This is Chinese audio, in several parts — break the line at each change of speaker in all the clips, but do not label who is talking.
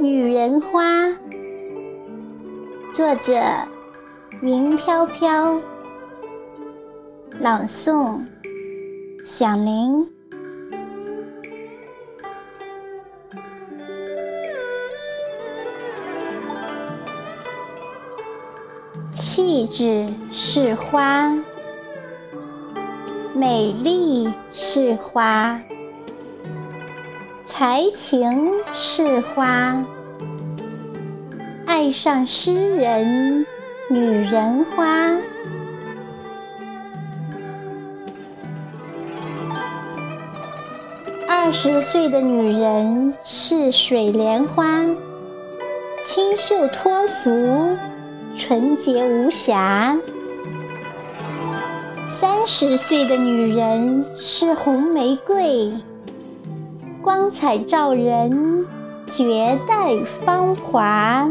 女人花》，作者云飘飘，朗诵响铃。气质是花，美丽是花。才情是花，爱上诗人女人花。二十岁的女人是水莲花，清秀脱俗，纯洁无瑕。三十岁的女人是红玫瑰。光彩照人，绝代芳华。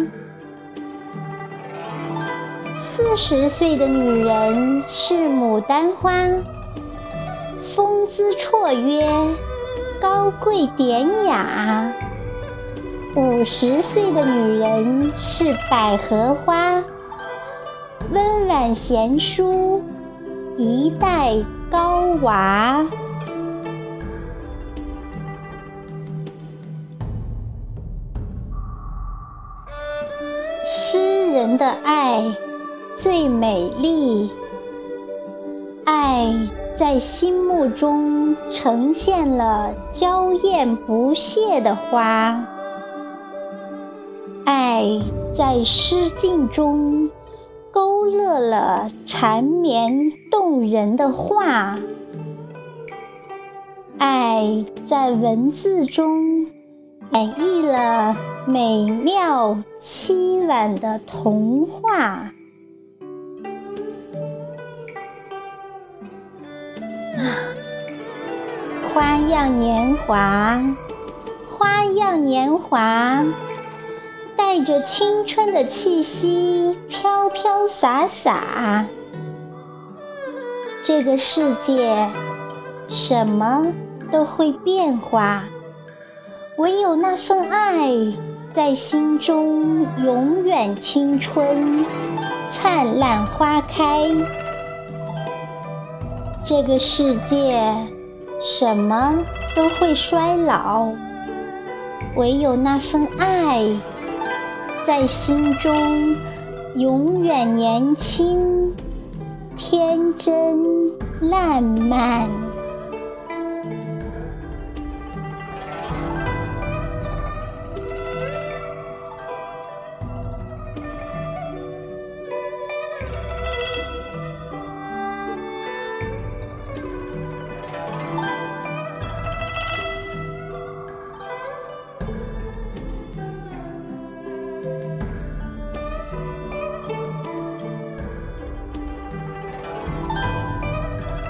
四十岁的女人是牡丹花，风姿绰约，高贵典雅。五十岁的女人是百合花，温婉贤淑，一代高娃。诗人的爱最美丽，爱在心目中呈现了娇艳不谢的花，爱在诗境中勾勒了缠绵动人的画，爱在文字中演绎了。美妙凄婉的童话，啊花样年华，花样年华，带着青春的气息，飘飘洒洒。这个世界，什么都会变化，唯有那份爱。在心中永远青春，灿烂花开。这个世界什么都会衰老，唯有那份爱在心中永远年轻、天真烂漫。